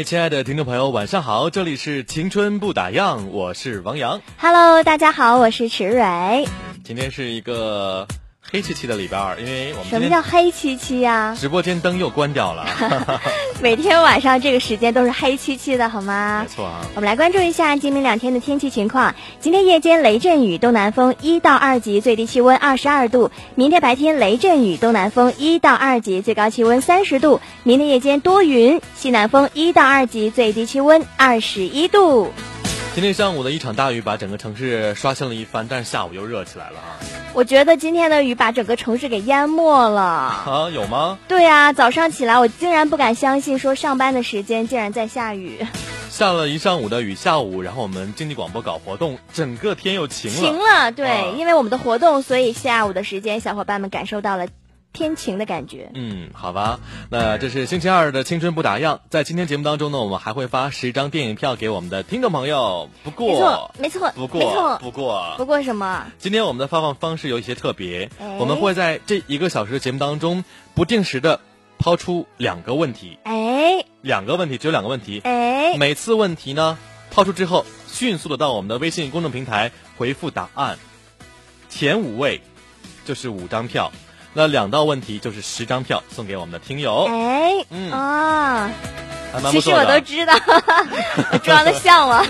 位亲爱的听众朋友，晚上好！这里是青春不打烊，我是王洋。Hello，大家好，我是池蕊。今天是一个黑漆漆的礼拜二，因为我们什么叫黑漆漆呀？直播间灯又关掉了。每天晚上这个时间都是黑漆漆的，好吗没？错啊，我们来关注一下今明两天的天气情况。今天夜间雷阵雨，东南风一到二级，最低气温二十二度。明天白天雷阵雨，东南风一到二级，最高气温三十度。明天夜间多云，西南风一到二级，最低气温二十一度。今天上午的一场大雨把整个城市刷新了一番，但是下午又热起来了啊！我觉得今天的雨把整个城市给淹没了。啊，有吗？对呀、早上起来我竟然不敢相信，说上班的时间竟然在下雨。下了一上午的雨，下午然后我们经济广播搞活动，整个天又晴了。晴了，对，啊因为我们的活动，所以下午的时间，小伙伴们感受到了天晴的感觉。嗯，好吧，那这是星期二的青春不打烊。在今天节目当中呢，我们还会发十张电影票给我们的听众朋友。不没错过，，没错，不过，没错。不过，不过什么？今天我们的发放方式有一些特别，哎我们会在这一个小时的节目当中不定时的抛出两个问题，哎两个问题只有两个问题，哎，每次问题呢抛出之后，迅速的到我们的微信公众平台回复答案，前五位就是五张票，那两道问题就是十张票送给我们的听友，哎，嗯啊，其实我都知道，我装的像吗？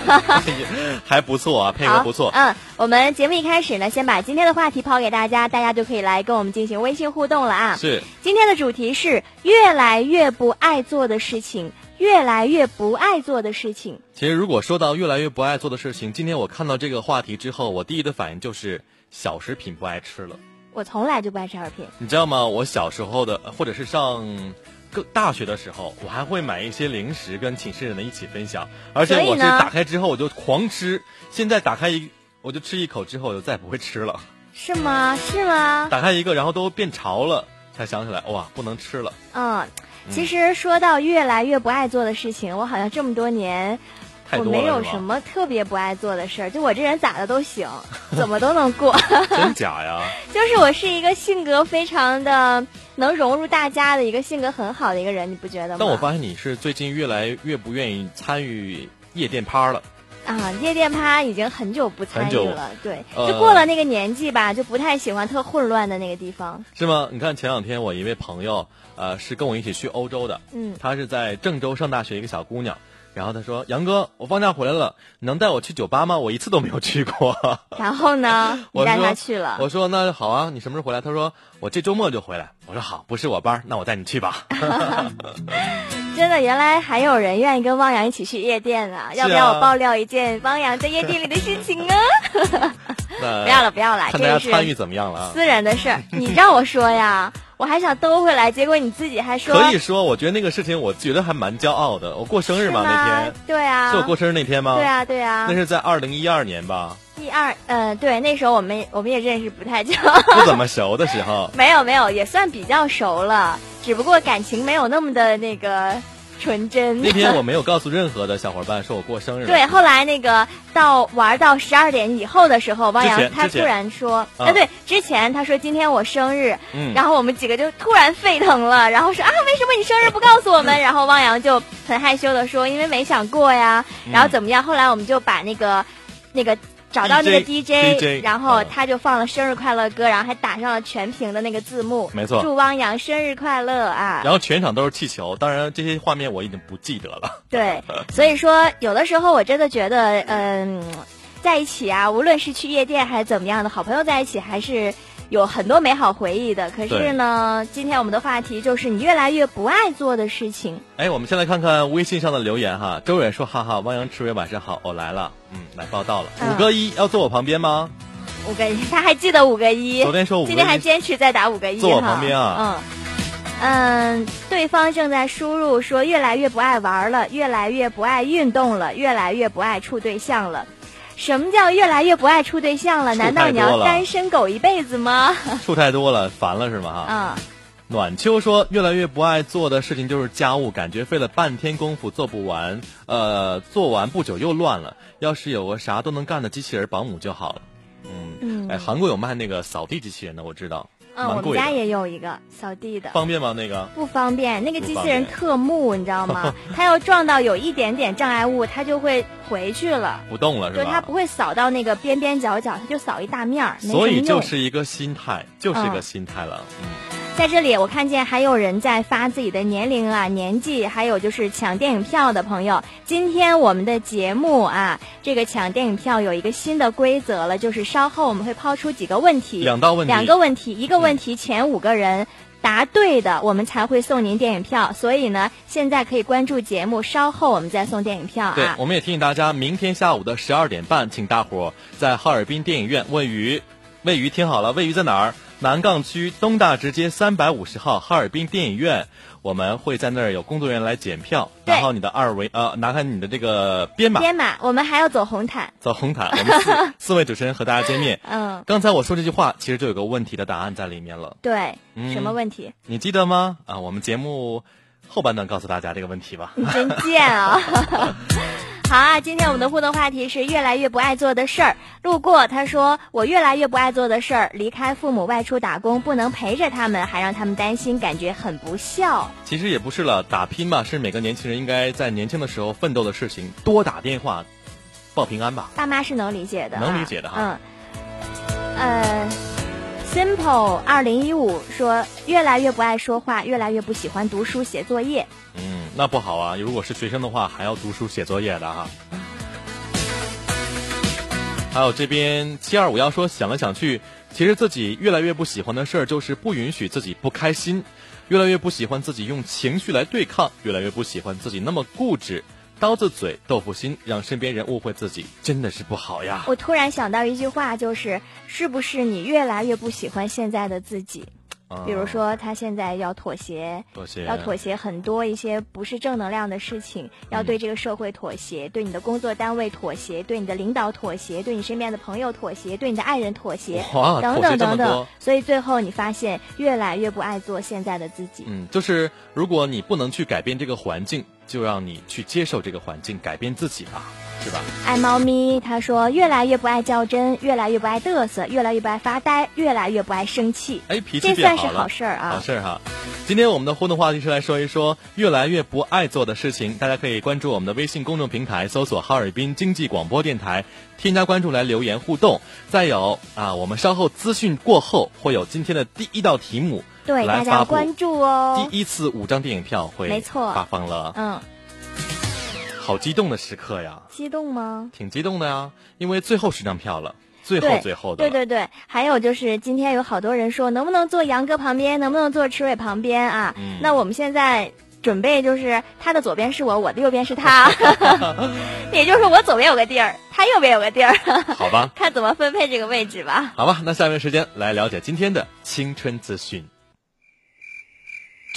还不错啊，配合，不错。嗯，我们节目一开始呢，先把今天的话题抛给大家，大家就可以来跟我们进行微信互动了啊。是，今天的主题是越来越不爱做的事情，越来越不爱做的事情。其实如果说到越来越不爱做的事情，今天我看到这个话题之后，我第一的反应就是小食品不爱吃了。我从来就不爱吃二片。你知道吗？我小时候的，或者是上个大学的时候，我还会买一些零食跟寝室人的一起分享，而且我是打开之后我就狂吃。现在打开一，我就吃一口之后，我就再也不会吃了。是吗？是吗？打开一个，然后都变潮了，才想起来，哇，不能吃了。嗯，其实说到越来越不爱做的事情，我好像这么多年，我太多了，没有什么特别不爱做的事儿，就我这人咋的都行，怎么都能过。真假呀？就是我是一个性格非常的能融入大家的一个性格很好的一个人，你不觉得吗？但我发现你是最近越来越不愿意参与夜店趴了。啊，夜店趴已经很久不参与了，对，呃就过了那个年纪吧，就不太喜欢特混乱的那个地方。是吗？你看前两天我一位朋友，呃，是跟我一起去欧洲的，嗯她是在郑州上大学一个小姑娘，然后他说：“杨哥，我放假回来了，你能带我去酒吧吗？我一次都没有去过。然后呢，我带他去了，我说：“那好啊，你什么时候回来？”他说：“我这周末就回来。”我说：“好，不是我班，那我带你去吧。真的，原来还有人愿意跟汪洋一起去夜店啊！要不要我爆料一件汪洋在夜店里的事情啊？不要了，不要了，看大家参与怎么样了啊？私人的事儿，你让我说呀，我还想兜回来，结果你自己还说可以说，我觉得那个事情，我觉得还蛮骄傲的。我过生日嘛，那天对啊，是我过生日那天吗？对啊，对啊那，是在二零一二年吧，第二，嗯、对，那时候我们我们也认识不太久，不怎么熟的时候。没有没有，也算比较熟了，只不过感情没有那么的那个纯真。那天我没有告诉任何的小伙伴说我过生日。对，后来那个到玩到十二点以后的时候，汪洋他突然说，啊呃，对，之前他说今天我生日，嗯然后我们几个就突然沸腾了，然后说啊，为什么你生日不告诉我们？然后汪洋就很害羞的说，因为没想过呀，然后怎么样？后来我们就把那个那个找到那个 DJ DJ 然后嗯他就放了生日快乐歌，然后还打上了全屏的那个字幕，没错祝汪洋生日快乐啊！然后全场都是气球，当然这些画面我已经不记得了。对，所以说有的时候我真的觉得，嗯，在一起啊，无论是去夜店还是怎么样的，好朋友在一起还是有很多美好回忆的。可是呢，今天我们的话题就是你越来越不爱做的事情。哎，我们先来看看微信上的留言哈。周远说：“哈哈，汪洋赤伟晚上好，我来了，嗯，来报道了。嗯五个一要坐我旁边吗？五个一，他还记得五个一，昨天说五个一今天还坚持在打五个一，坐我旁边啊嗯。嗯，对方正在输入说越来越不爱玩了，越来越不爱运动了，越来越不爱处对象了。什么叫越来越不爱处对象了？难道你要单身狗一辈子吗？处太多了，烦了是吗？哈。嗯，暖秋说，越来越不爱做的事情就是家务，感觉费了半天功夫做不完，呃，做完不久又乱了。要是有个啥都能干的机器人保姆就好了。嗯，嗯哎，韩国有卖那个扫地机器人的，我知道，嗯，我。们家也有一个扫地的。方便吗？那个？不方便，那个机器人特木，你知道吗？它要撞到有一点点障碍物，它就会回去了，不动了是吧？就它不会扫到那个边边角角，它就扫一大面儿，所以就是一个心态，就是一个嗯心态了。嗯，在这里，我看见还有人在发自己的年龄啊、年纪，还有就是抢电影票的朋友。今天我们的节目啊，这个抢电影票有一个新的规则了，就是稍后我们会抛出几个问题，两道问题，两个问题，一个问题前五个人。答对的，我们才会送您电影票。所以呢，现在可以关注节目，稍后我们再送电影票对啊，。我们也提醒大家，明天下午的十二点半，请大伙儿在哈尔滨电影院，位于位于听好了，位于在哪儿？南岗区东大直街三百五十号哈尔滨电影院，我们会在那儿有工作人员来检票，对然后你的二维呃，拿开你的这个编码，编码，我们还要走红毯。走红毯，我们四 四位主持人和大家见面。嗯，刚才我说这句话，其实就有个问题的答案在里面了，对，嗯什么问题？你记得吗？啊，我们节目后半段告诉大家这个问题吧。你真贱啊！好啊，今天我们的互动话题是越来越不爱做的事儿。路过他说，我越来越不爱做的事儿，离开父母外出打工，不能陪着他们，还让他们担心，感觉很不孝。其实也不是了，打拼嘛，是每个年轻人应该在年轻的时候奋斗的事情。多打电话，报平安吧。爸妈是能理解的啊、能理解的哈嗯，呃，simple 二零一五说，越来越不爱说话，越来越不喜欢读书写作业。嗯，那不好啊！如果是学生的话，还要读书写作业的哈。还有这边七二五幺说，想来想去，其实自己越来越不喜欢的事儿，就是不允许自己不开心，越来越不喜欢自己用情绪来对抗，越来越不喜欢自己那么固执，刀子嘴豆腐心，让身边人误会自己，真的是不好呀。我突然想到一句话，就是是不是你越来越不喜欢现在的自己？啊比如说，他现在要妥协，妥协，要妥协很多一些不是正能量的事情，要对这个社会妥协，对你的工作单位妥协，对你的领导妥协，对你身边的朋友妥协，对你的爱人妥协，哇，等等等等。所以最后你发现，越来越不爱做现在的自己。嗯，就是如果你不能去改变这个环境，就让你去接受这个环境，改变自己吧，是吧？爱猫咪，他说越来越不爱较真，越来越不爱嘚瑟，越来越不爱发呆，越来越不爱生气。哎，脾气这算是好了，好事儿啊好事儿哈。今天我们的互动话题是来说一说越来越不爱做的事情，大家可以关注我们的微信公众平台，搜索哈尔滨经济广播电台，添加关注来留言互动。再有啊，我们稍后资讯过后会有今天的第一道题目，对，大家关注哦。第一次五张电影票会没错发放了，嗯，好激动的时刻呀，激动吗？挺激动的呀，因为最后十张票了，最后最后的了对对对，还有就是今天有好多人说，能不能坐杨哥旁边，能不能坐池伟旁边啊？嗯那我们现在准备就是他的左边是我，我的右边是他，也就是我左边有个地儿，他右边有个地儿，好吧。看怎么分配这个位置吧。好吧，那下面时间来了解今天的青春资讯。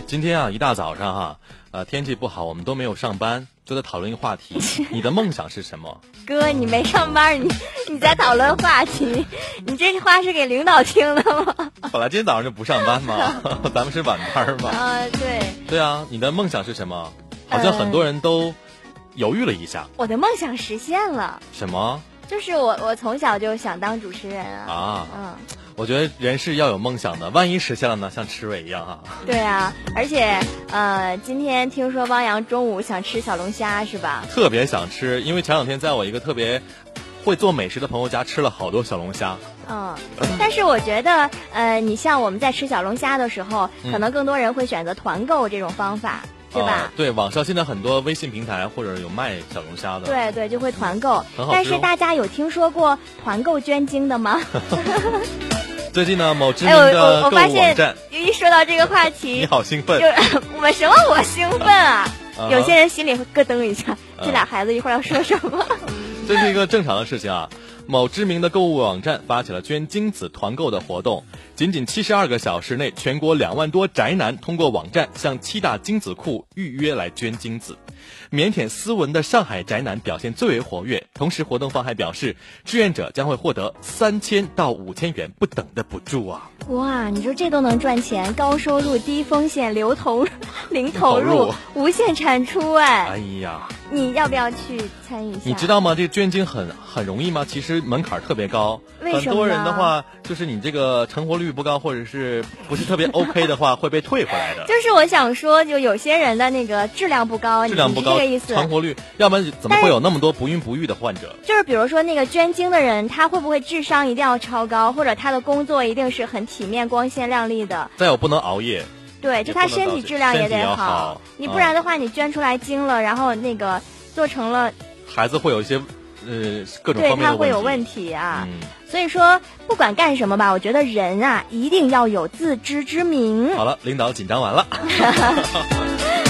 哎，今天啊，一大早上哈、呃，天气不好，我们都没有上班，就在讨论一个话题：你的梦想是什么？哥，你没上班，你你在讨论话题，你这话是给领导听的吗？本来今天早上就不上班嘛，咱们是晚班嘛。啊，对。对啊，你的梦想是什么？好像很多人都犹豫了一下。我的梦想实现了。什么？就是我，我从小就想当主持人啊。啊。嗯。我觉得人是要有梦想的，万一实现了呢？像池伟一样啊。对啊，而且呃，今天听说汪洋中午想吃小龙虾是吧？特别想吃，因为前两天在我一个特别会做美食的朋友家吃了好多小龙虾。嗯，但是我觉得呃，你像我们在吃小龙虾的时候，可能更多人会选择团购这种方法。对吧？对，网上现在很多微信平台或者有卖小龙虾的。对对，就会团购。很好但是大家有听说过团购捐精的吗？最近呢，某知名的购物网站。一说到这个话题，你好兴奋。我什么？我兴奋啊！有些人心里会咯噔一下，这俩孩子一会儿要说什么？这是一个正常的事情啊。某知名的购物网站发起了捐精子团购的活动，仅仅七十二个小时内，全国两万多宅男通过网站向七大精子库预约来捐精子。腼腆斯文的上海宅男表现最为活跃，同时活动方还表示，志愿者将会获得三千到五千元不等的补助啊！哇，你说这都能赚钱？高收入、低风险、零投零投入、无限产出哎！哎呀！你要不要去参与一下？你知道吗？这捐精很很容易吗？其实门槛特别高。很多人的话，就是你这个成活率不高，或者是不是特别 OK 的话，会被退回来的。就是我想说，就有些人的那个质量不高，质量不高，这个意思。存活率，要不然怎么会有那么多不孕不育的患者？就是比如说那个捐精的人，他会不会智商一定要超高，或者他的工作一定是很体面、光鲜亮丽的？再有不能熬夜。对，就他身体质量也得好。你不然的话，你捐出来精了，然后那个。做成了，孩子会有一些，呃，各种对他会有问题啊。所以说，不管干什么吧，我觉得人啊，一定要有自知之明。好了，领导紧张完了。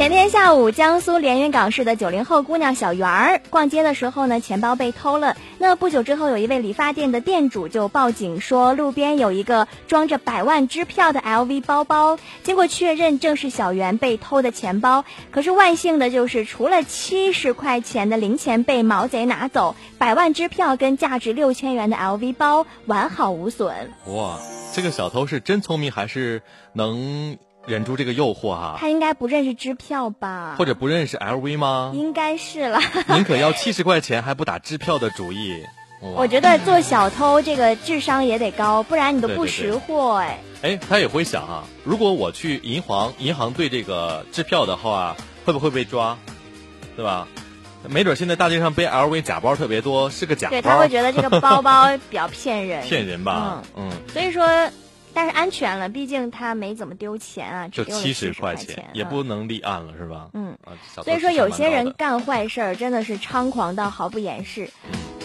前天下午，江苏连云港市的九零后姑娘小圆儿逛街的时候呢，钱包被偷了。那不久之后，有一位理发店的店主就报警说，路边有一个装着百万支票的 LV 包包。经过确认，正是小圆被偷的钱包。可是万幸的就是，除了七十块钱的零钱被毛贼拿走，百万支票跟价值六千元的 LV 包完好无损。哇，这个小偷是真聪明，还是能？忍住这个诱惑哈，他应该不认识支票吧？或者不认识 LV 吗？应该是了。宁可要七十块钱，还不打支票的主意。我觉得做小偷这个智商也得高，不然你都不识货哎。哎，他也会想啊，如果我去银行，银行对这个支票的话，会不会被抓？对吧？没准现在大街上背 LV 假包特别多，是个假包。对他会觉得这个包包比较骗人。骗人吧？嗯。所以说。但是安全了，毕竟他没怎么丢钱啊，就七十块钱，也不能立案了，是吧？嗯，所以说有些人干坏事儿真的是猖狂到毫不掩饰。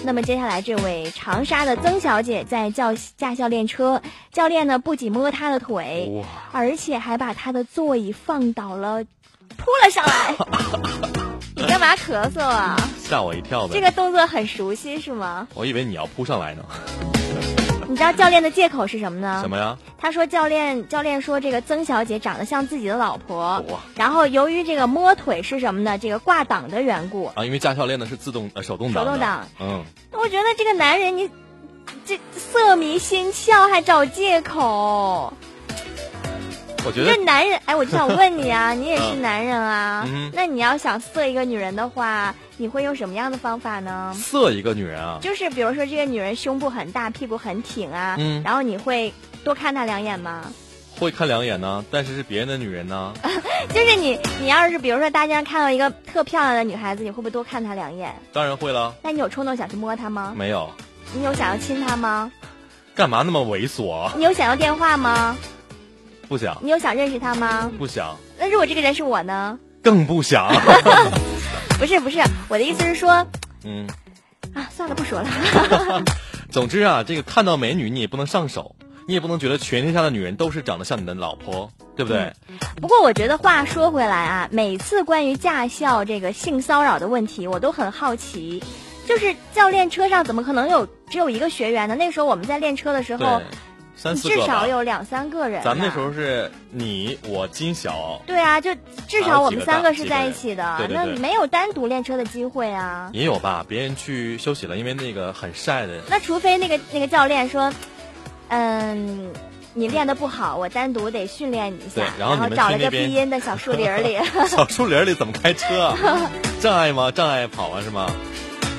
那么接下来这位长沙的曾小姐在教驾校练车，教练呢不仅摸她的腿，而且还把她的座椅放倒了，扑了上来。你干嘛咳嗽啊？吓我一跳呗。这个动作很熟悉是吗？我以为你要扑上来呢。你知道教练的借口是什么呢？什么呀？他说教练教练说这个曾小姐长得像自己的老婆，然后由于这个摸腿是什么呢？这个挂挡的缘故啊，因为驾校练的是自动呃手动挡。手动挡，嗯。我觉得这个男人你这色迷心窍，还找借口。我觉得这男人，哎，我就想问你啊，你也是男人啊，那你要想色一个女人的话，你会用什么样的方法呢？色一个女人啊，就是比如说这个女人胸部很大，屁股很挺啊，嗯，然后你会多看她两眼吗？会看两眼呢，但是是别人的女人呢。就是你，你要是比如说大街上看到一个特漂亮的女孩子，你会不会多看她两眼？当然会了。那你有冲动想去摸她吗？没有。你有想要亲她吗？干嘛那么猥琐？你有想要电话吗？不想。你有想认识他吗？不想。那如果这个人是我呢？更不想。不是不是，我的意思是说，嗯，啊，算了，不说了。总之啊，这个看到美女你也不能上手，你也不能觉得全天下的女人都是长得像你的老婆，对不对？不过我觉得话说回来啊，每次关于驾校这个性骚扰的问题，我都很好奇，就是教练车上怎么可能有只有一个学员呢？那个时候我们在练车的时候。三四个至少有两三个人。咱们那时候是你我金晓，对啊，就至少我们三个是在一起的，对对对那没有单独练车的机会啊。也有吧？别人去休息了，因为那个很晒的。那除非那个那个教练说，嗯。你练的不好，我单独得训练你一下，对然后你们找了个去那边避阴的小树林里，小树林里怎么开车啊？障碍吗？障碍跑啊是吗？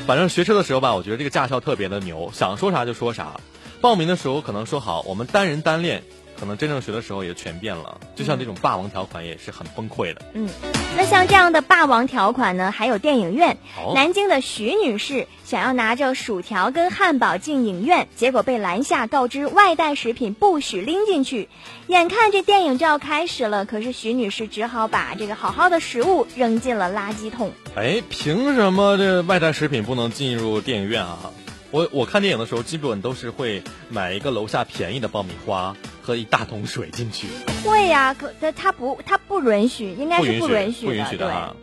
反正学车的时候吧，我觉得这个驾校特别的牛，想说啥就说啥。报名的时候可能说好，我们单人单练，可能真正学的时候也全变了。就像这种霸王条款也是很崩溃的。嗯，那像这样的霸王条款呢，还有电影院。哦南京的徐女士想要拿着薯条跟汉堡进影院，结果被拦下，告知外带食品不许拎进去。眼看这电影就要开始了，可是徐女士只好把这个好好的食物扔进了垃圾桶。哎，凭什么这外带食品不能进入电影院啊？我我看电影的时候，基本都是会买一个楼下便宜的爆米花和一大桶水进去，会呀、可他他不他不允许，应该是不允许不允许的啊。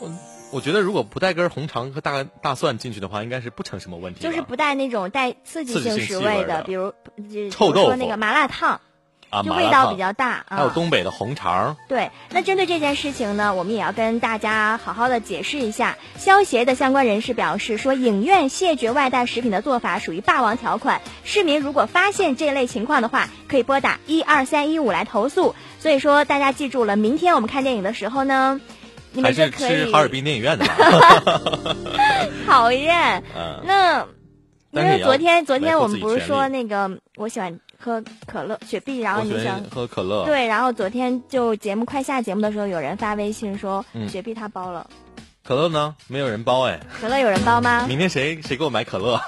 我我觉得如果不带根红肠和大大蒜进去的话，应该是不成什么问题。就是不带那种带刺激性性食味的比如就臭豆腐那个麻辣烫，啊，就味道比较大。还有啊东北的红肠，对，那针对这件事情呢，我们也要跟大家好好的解释一下。消协的相关人士表示说，影院谢绝外带食品的做法属于霸王条款。市民如果发现这类情况的话，可以拨打一二三一五来投诉。所以说，大家记住了，明天我们看电影的时候呢，你们就是可以吃哈尔滨电影院的吧？讨厌。嗯，那因为昨天昨天我们不是说那个我喜欢喝可乐雪碧，然后我喜你想喝可乐，，对，然后昨天就节目快下节目的时候，有人发微信说、嗯雪碧他包了，可乐呢？没有人包哎。可乐有人包吗？明天谁谁给我买可乐？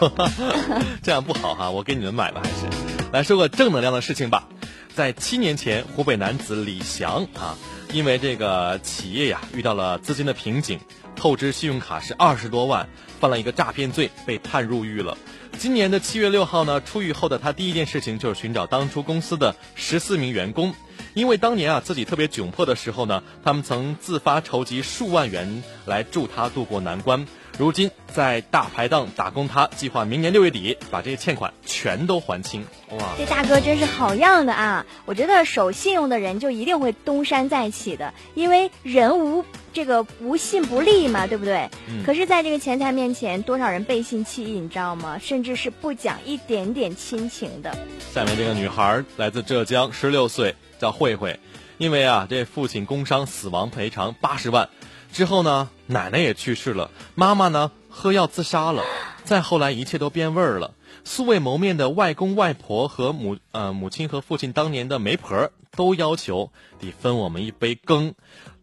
这样不好哈，我给你们买吧，还是来说个正能量的事情吧。在七年前，湖北男子李翔啊，因为这个企业呀遇到了资金的瓶颈，透支信用卡是二十多万，犯了一个诈骗罪，被判入狱了。今年的七月六号呢，出狱后的他第一件事情就是寻找当初公司的十四名员工，因为当年啊自己特别窘迫的时候呢，他们曾自发筹集数万元来助他渡过难关。如今在大排档打工他，计划明年六月底把这些欠款全都还清。哇，这大哥真是好样的啊！我觉得守信用的人就一定会东山再起的，因为人无这个无信不立嘛，对不对？嗯可是，在这个钱财面前，多少人背信弃义，你知道吗？甚至是不讲一点点亲情的。下面这个女孩来自浙江，十六岁，叫慧慧。因为啊，这父亲工伤死亡赔偿八十万，之后呢，奶奶也去世了，妈妈呢喝药自杀了，再后来一切都变味儿了。素未谋面的外公外婆和母呃母亲和父亲当年的媒婆都要求得分我们一杯羹，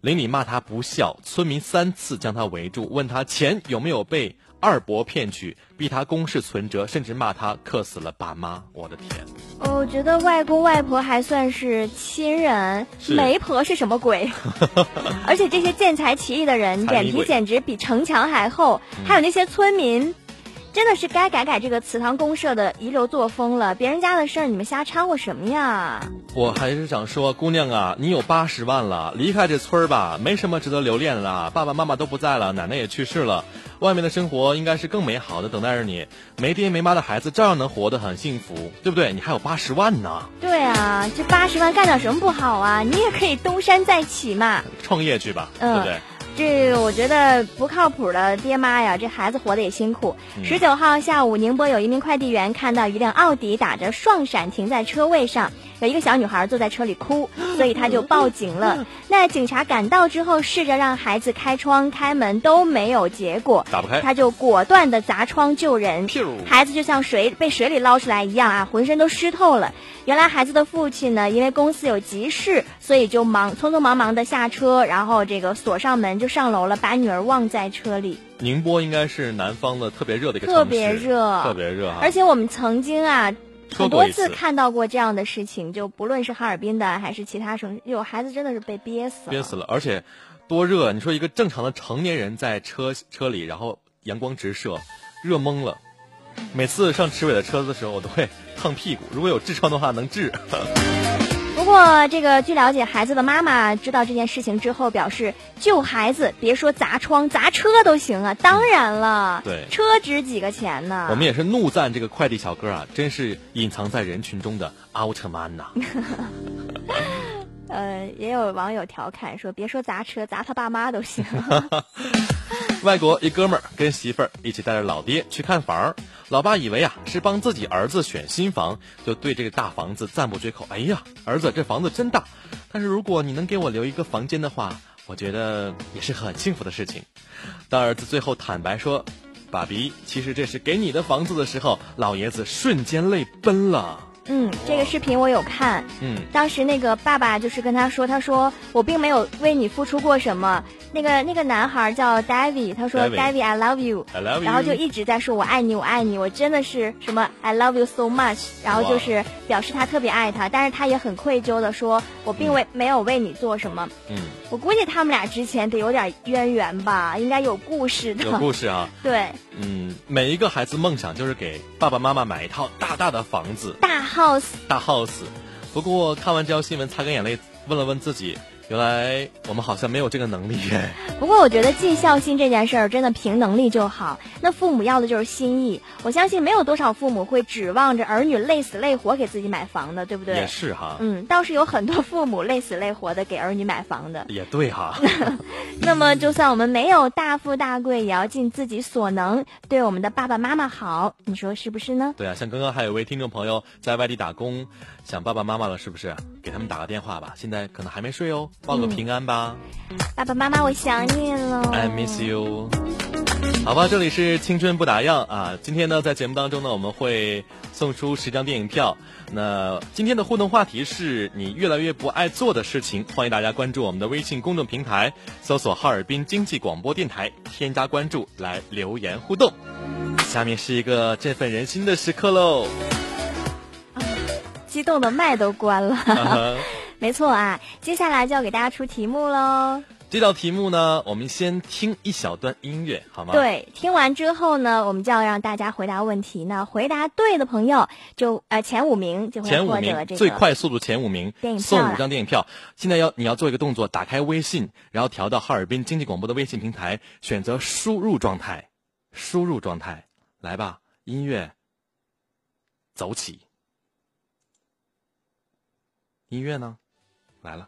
邻里骂他不孝，村民三次将他围住，问他钱有没有被二伯骗取，逼他公示存折，甚至骂他克死了爸妈。我的天！我觉得外公外婆还算是亲人，媒婆是什么鬼？而且这些见财起意的人，脸皮简直比城墙还厚。还有那些村民，真的是该改改这个祠堂公社的遗留作风了。别人家的事儿，你们瞎掺和什么呀？我还是想说，姑娘啊，你有八十万了，离开这村儿吧，没什么值得留恋了。爸爸妈妈都不在了，奶奶也去世了，外面的生活应该是更美好的等待着你。没爹没妈的孩子照样能活得很幸福，对不对？你还有八十万呢，对啊，这八十万干点什么不好啊？你也可以东山再起嘛。创业去吧，嗯对不对？这我觉得不靠谱的爹妈呀，这孩子活得也辛苦。嗯十九号下午，宁波有一名快递员看到一辆奥迪打着双闪停在车位上，有一个小女孩坐在车里哭，所以他就报警了。那警察赶到之后，试着让孩子开窗开门都没有结果，打不开，他就果断的砸窗救人。噗孩子就像水被水里捞出来一样啊，浑身都湿透了。原来孩子的父亲呢，因为公司有急事，所以就忙匆匆忙忙的下车，然后这个锁上门就上楼了，把女儿忘在车里。宁波应该是南方的特别热的一个城市，特别热特别热哈。而且我们曾经啊。很多次看到过这样的事情，就不论是哈尔滨的还是其他城市，有孩子真的是被憋死了。憋死了，而且多热！你说一个正常的成年人在车车里，然后阳光直射，热懵了。每次上池伟的车子的时候，我都会烫屁股。如果有痔疮的话，能治。不过，这个据了解，孩子的妈妈知道这件事情之后，表示救孩子，别说砸窗、砸车都行啊！当然了，对，车值几个钱呢？我们也是怒赞这个快递小哥啊，真是隐藏在人群中的奥特曼呐！呃，也有网友调侃说：“别说砸车，砸他爸妈都行。”外国一哥们儿跟媳妇儿一起带着老爹去看房，老爸以为啊是帮自己儿子选新房，就对这个大房子赞不绝口。哎呀，儿子这房子真大，但是如果你能给我留一个房间的话，我觉得也是很幸福的事情。当儿子最后坦白说：“爸比，其实这是给你的房子的时候，老爷子瞬间泪奔了。嗯，这个视频我有看。嗯，当时那个爸爸就是跟他说：“他说我并没有为你付出过什么。”那个那个男孩叫 David，他说 David，I love you，I love you 然后就一直在说我爱你，我爱你，我真的是什么 I love you so much，然后就是表示他特别爱他，但是他也很愧疚的说，我并未、没有为你做什么。嗯，我估计他们俩之前得有点渊源吧，应该有故事的。有故事啊。对，嗯，每一个孩子梦想就是给爸爸妈妈买一套大大的房子，大 house。大 house。不过看完这条新闻，擦干眼泪，问了问自己，原来我们好像没有这个能力耶。不过我觉得尽孝心这件事儿真的凭能力就好。那父母要的就是心意。我相信没有多少父母会指望着儿女累死累活给自己买房的，对不对？也是哈。嗯，倒是有很多父母累死累活的给儿女买房的。也对哈。那么，就算我们没有大富大贵，也要尽自己所能对我们的爸爸妈妈好。你说是不是呢？对啊，像刚刚还有位听众朋友在外地打工，想爸爸妈妈了，是不是？给他们打个电话吧。现在可能还没睡哦，报个平安吧。爸爸妈妈，我想你了。I miss you。好吧，这里是青春不打烊啊。今天呢，在节目当中呢，我们会送出十张电影票。那今天的互动话题是你越来越不爱做的事情，欢迎大家关注我们的微信公众平台，搜索哈尔滨经济广播电台，添加关注来留言互动。下面是一个振奋人心的时刻喽。激动的麦都关了。没错啊，接下来就要给大家出题目喽。这道题目呢，我们先听一小段音乐，好吗？。对，听完之后呢，我们就要让大家回答问题那。回答对的朋友就呃前五名就会获得这个最快速度前五名电影票送五张电影票。现在要你要做一个动作，打开微信，然后调到哈尔滨经济广播的微信平台，选择输入状态，输入状态，来吧，音乐，走起，音乐呢，来了。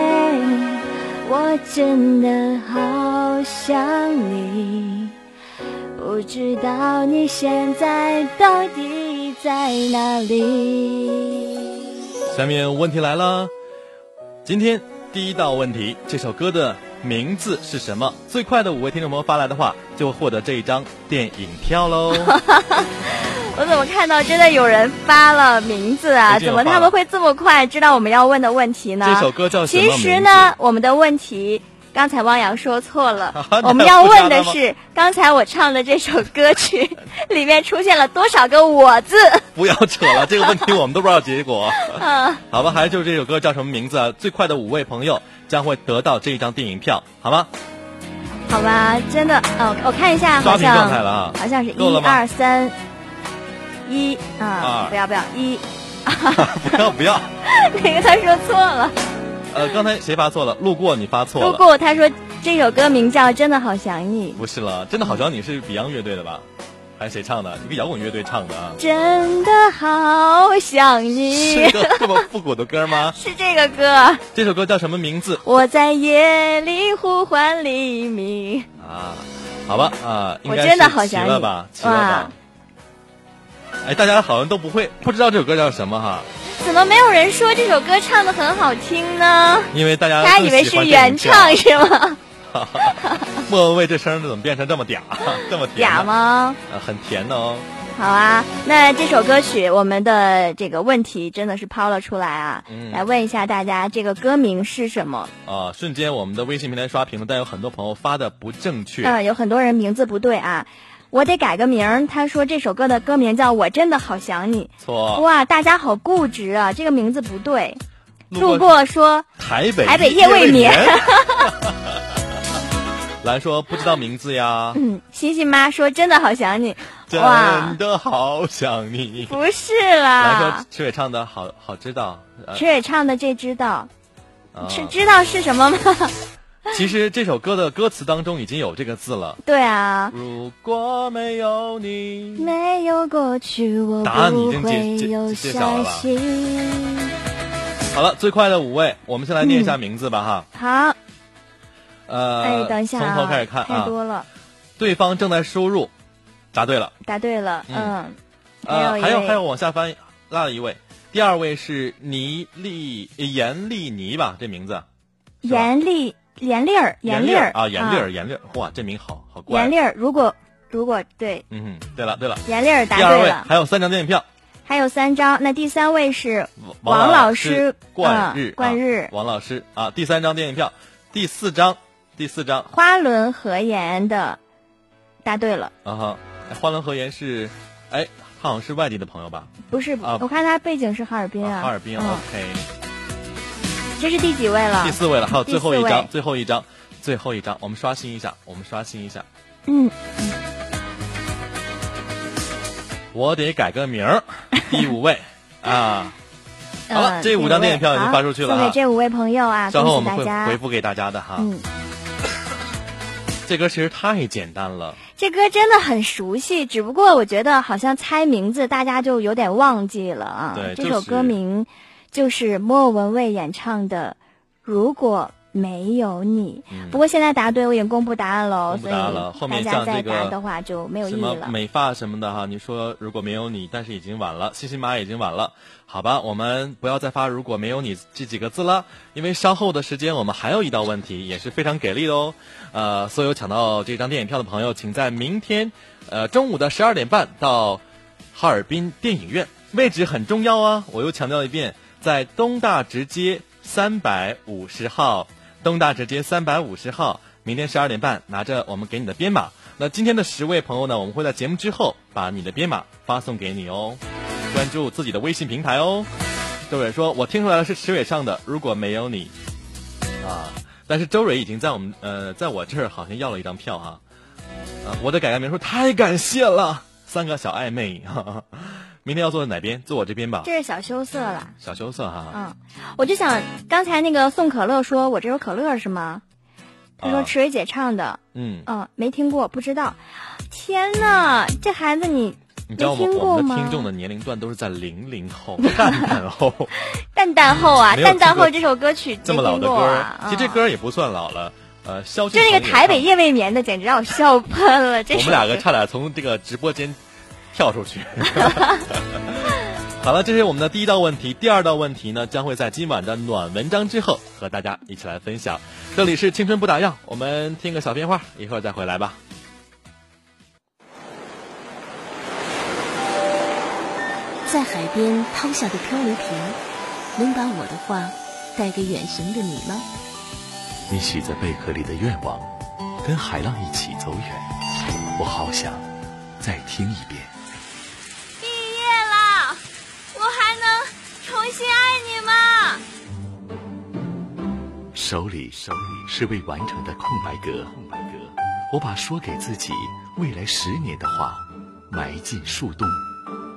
我真的好想你，不知道你现在到底在哪里。下面问题来了，今天第一道问题，这首歌的名字是什么？最快的五位听众朋友发来的话，就会获得这一张电影票喽。我怎么看到真的有人发了名字啊？怎么他们会这么快知道我们要问的问题呢？这首歌叫什么其实呢，我们的问题。刚才汪洋说错了，我们要问的是刚才我唱的这首歌曲 里面出现了多少个“我”字？不要扯了，这个问题我们都不知道结果。嗯，好吧，还是就是这首歌叫什么名字啊？最快的五位朋友将会得到这一张电影票，好吗？好吧，真的，哦，我看一下，好像好像是一二三一啊，不要不要一，不要 不要，那个他说错了。呃，刚才谁发错了？路过你发错了。路过他说这首歌名叫《真的好想你》。不是了，真的好想你是 Beyond 乐队的吧？还是谁唱的？一个摇滚乐队唱的啊。真的好想你。是个这么复古的歌吗？是这个歌。这首歌叫什么名字？我在夜里呼唤黎明。啊，好吧啊，我真的好想你了吧？齐了吧？哎，大家好像都不会不知道这首歌叫什么哈。怎么没有人说这首歌唱的很好听呢？因为大家大家以为是原唱是吗？莫文蔚这声怎么变成这么嗲，这么嗲吗？很甜的哦。好啊，那这首歌曲我们的这个问题真的是抛了出来啊！来问一下大家，这个歌名是什么？啊，瞬间我们的微信平台刷屏了，但有很多朋友发的不正确。嗯，有很多人名字不对啊。我得改个名儿。他说这首歌的歌名叫《我真的好想你》。错。哇，大家好固执啊！这个名字不对。路过说台北台北夜未眠。来说不知道名字呀。嗯，星星妈说真的好想你。真的好想你。不是啦。来说池伟唱的好好知道。池伟唱的这知道，是知道是什么吗？其实这首歌的歌词当中已经有这个字了。对啊。如果没有你，没有过去，我不会有伤心。好了，最快的五位，我们先来念一下名字吧，哈。好。呃，哎，等一下从头开始看啊。太多了。对方正在输入，答对了。答对了，嗯。呃，还有还有，往下翻，落了一位。第二位是倪丽严丽妮吧？这名字。严丽。严丽儿，严丽儿啊，严丽儿，严丽儿，哇，这名好好怪。严丽儿，如果如果对，嗯，对了对了，严丽儿答对了。还有三张电影票，还有三张。那第三位是王老师，冠日，冠日，王老师啊。第三张电影票，第四张，第四张花轮和颜的，答对了。啊哈，花轮和颜是，哎，他好像是外地的朋友吧？不是，我看他背景是哈尔滨啊。哈尔滨，OK。这是第几位了？第四位了，还有最后一张，最后一张，最后一张，我们刷新一下，我们刷新一下。嗯。我得改个名儿，第五位啊。好了，这五张电影票已经发出去了，送给这五位朋友啊！稍后我们会回复给大家的哈。嗯。这歌其实太简单了。这歌真的很熟悉，只不过我觉得好像猜名字大家就有点忘记了啊。对，这首歌名。就是莫文蔚演唱的《如果没有你》，不过现在答对，我已经公布答案了，所以大家再答的话就没有意义了。美发什么的哈，你说如果没有你，但是已经晚了，西西马已经晚了，好吧，我们不要再发如果没有你这几个字了，因为稍后的时间我们还有一道问题也是非常给力的哦。呃，所有抢到这张电影票的朋友，请在明天呃中午的十二点半到哈尔滨电影院，位置很重要啊，我又强调一遍。在东大直街三百五十号，东大直街三百五十号，明天十二点半拿着我们给你的编码。那今天的十位朋友呢，我们会在节目之后把你的编码发送给你哦。关注自己的微信平台哦。周蕊说：“我听出来了，是池伟上的。如果没有你，啊，但是周蕊已经在我们呃，在我这儿好像要了一张票哈。啊，我的改个名说太感谢了，三个小暧昧。哈哈明天要坐在哪边？坐我这边吧。这是小羞涩了。小羞涩哈。嗯，我就想刚才那个送可乐，说我这首可乐是吗？他说池蕊姐唱的。嗯。嗯，没听过，不知道。天呐，这孩子你没听过吗？听众的年龄段都是在零零后、蛋蛋后。蛋蛋后啊，蛋蛋后这首歌曲这么老的歌，其实这歌也不算老了。呃，萧就那个台北夜未眠的，简直让我笑喷了。这我们两个差点从这个直播间跳出去。好了，这是我们的第一道问题。第二道问题呢，将会在今晚的暖文章之后和大家一起来分享。这里是青春不打烊，我们听个小片花，一会儿再回来吧。在海边抛下的漂流瓶，能把我的话带给远行的你吗？你许在贝壳里的愿望，跟海浪一起走远，我好想再听一遍。手里手里是未完成的空白格，空白格。我把说给自己未来十年的话埋进树洞。